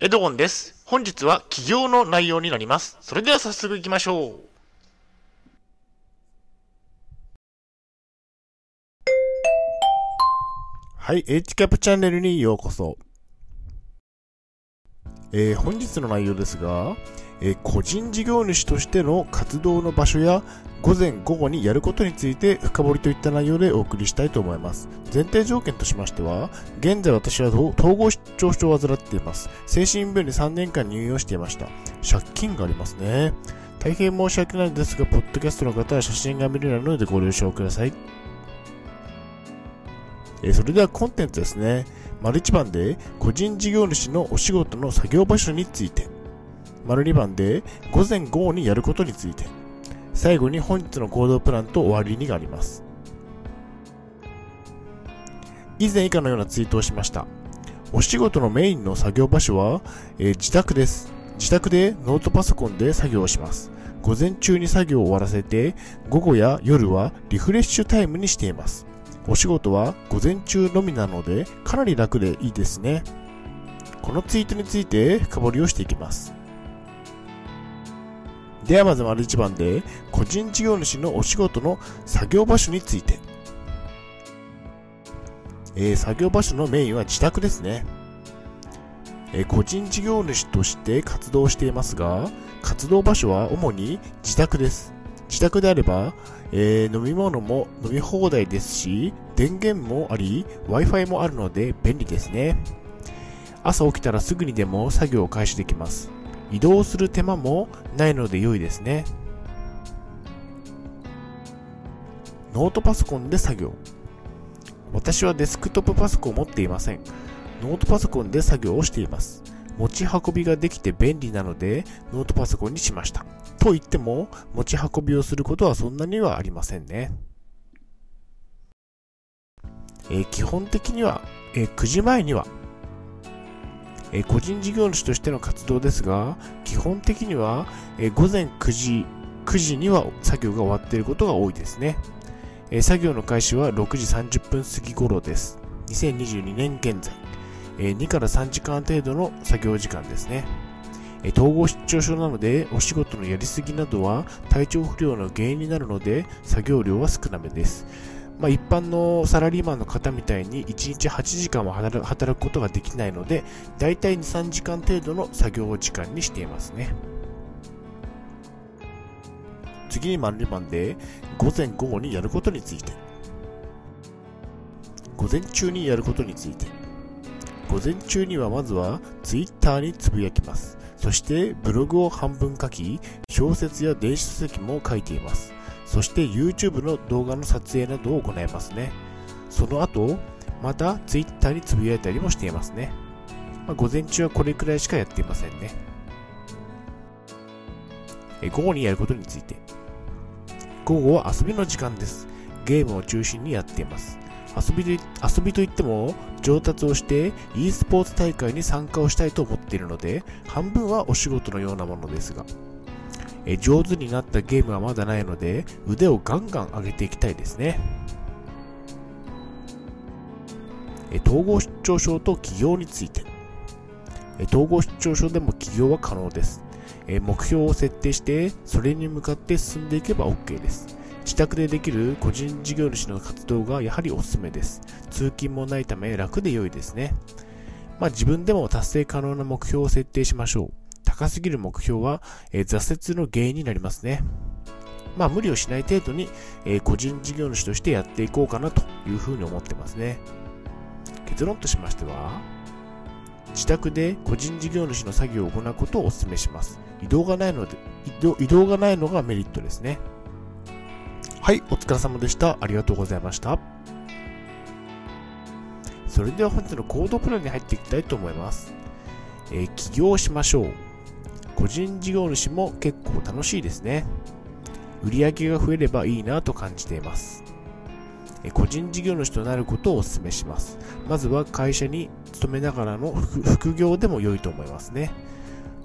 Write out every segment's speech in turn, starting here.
エドゴンです。本日は起業の内容になります。それでは早速行きましょう。はい、H キャップチャンネルにようこそ。えー本日の内容ですが、えー個人事業主としての活動の場所や午前午後にやることについて深掘りといった内容でお送りしたいと思います。前提条件としましては、現在私は統合失調症を患っています。精神病院に3年間入院をしていました。借金がありますね。大変申し訳ないですが、ポッドキャストの方は写真が見れないのでご了承ください。えそれではコンテンツですね。丸1番で個人事業主のお仕事の作業場所について。丸2番で午前午後にやることについて。最後に本日の行動プランと終わりにがあります。以前以下のようなツイートをしました。お仕事のメインの作業場所は、えー自宅です。自宅でノートパソコンで作業をします。午前中に作業を終わらせて、午後や夜はリフレッシュタイムにしています。お仕事は午前中のみなのでかなり楽でいいですね。このツイートについて深掘りをしていきます。ではまず丸一番で個人事業主のお仕事の作業場所について。えー作業場所のメインは自宅ですね。えー個人事業主として活動していますが、活動場所は主に自宅です。自宅であれば、えー飲み物も飲み放題ですし、電源もあり、Wi-Fi もあるので便利ですね。朝起きたらすぐにでも作業を開始できます。移動する手間もないので良いですね。ノートパソコンで作業。私はデスクトップパソコンを持っていません。ノートパソコンで作業をしています。持ち運びができて便利なので、ノートパソコンにしました。と言っても、持ち運びをすることはそんなにはありませんね。えー基本的には、えー9時前には、え個人事業主としての活動ですが、基本的には、え午前9時、9時には作業が終わっていることが多いですね。え作業の開始は6時30分過ぎ頃です。2022年現在、え2から3時間程度の作業時間ですね。え統合失調症なのでお仕事のやりすぎなどは体調不良の原因になるので作業量は少なめです。まあ、一般のサラリーマンの方みたいに1日8時間は働くことができないのでだいたい2、3時間程度の作業時間にしていますね。次に丸2番で午前午後にやることについて午前中にやることについて午前中にはまずはツイッターにつぶやきます。そしてブログを半分書き、小説や電子書籍も書いています。そして YouTube の動画の撮影などを行いますね。その後、また Twitter につぶやいたりもしていますね。まあ午前中はこれくらいしかやっていませんね。え午後にやることについて。午後は遊びの時間です。ゲームを中心にやっています。遊びで遊びといっても上達をして e スポーツ大会に参加をしたいと思っているので半分はお仕事のようなものですがえ上手になったゲームはまだないので腕をガンガン上げていきたいですねえ統合失調症と起業についてえ統合失調症でも起業は可能ですえ目標を設定してそれに向かって進んでいけば OK です自宅でできる個人事業主の活動がやはりおすすめです。通勤もないため楽で良いですね。まあ自分でも達成可能な目標を設定しましょう。高すぎる目標は、え挫折の原因になりますね。まあ無理をしない程度に、え個人事業主としてやっていこうかなというふうに思ってますね。結論としましては、自宅で個人事業主の作業を行うことをお勧めします。移動がないので、移動移動がないのがメリットですね。はい、お疲れ様でした。ありがとうございました。それでは本日の行動プランに入っていきたいと思います。えー起業しましょう。個人事業主も結構楽しいですね。売り上げが増えればいいなと感じています。個人事業主となることをお勧めします。まずは会社に勤めながらの副副業でも良いと思いますね。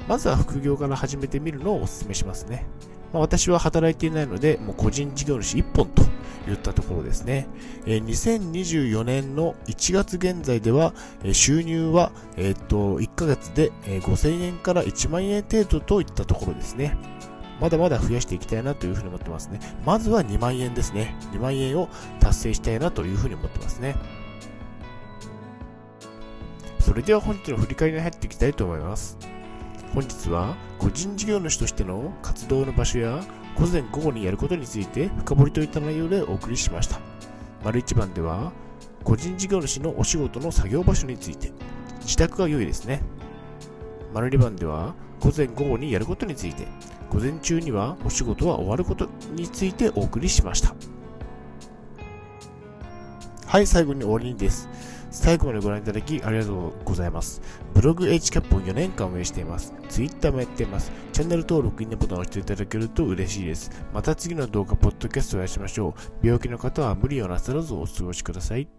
まずは副業から始めてみるのをお勧めしますね。まあ、私は働いていないので、もう個人事業主1本といったところですね。え、2024年の1月現在では、え、収入は、え、っと、1ヶ月で、え、5000円から1万円程度といったところですね。まだまだ増やしていきたいなというふうに思ってますね。まずは2万円ですね。2万円を達成したいなというふうに思ってますね。それでは本日の振り返りに入っていきたいと思います。本日は個人事業主としての活動の場所や午前午後にやることについて深掘りといった内容でお送りしました。丸一番では個人事業主のお仕事の作業場所について自宅が良いですね。丸二番では午前午後にやることについて午前中にはお仕事は終わることについてお送りしました。はい、最後に終わりにです。最後までご覧いただきありがとうございます。ブログ HCAP を4年間運営しています。Twitter もやっています。チャンネル登録、いいねボタンを押していただけると嬉しいです。また次の動画、ポッドキャストをお会いしましょう。病気の方は無理をなさらずお過ごしください。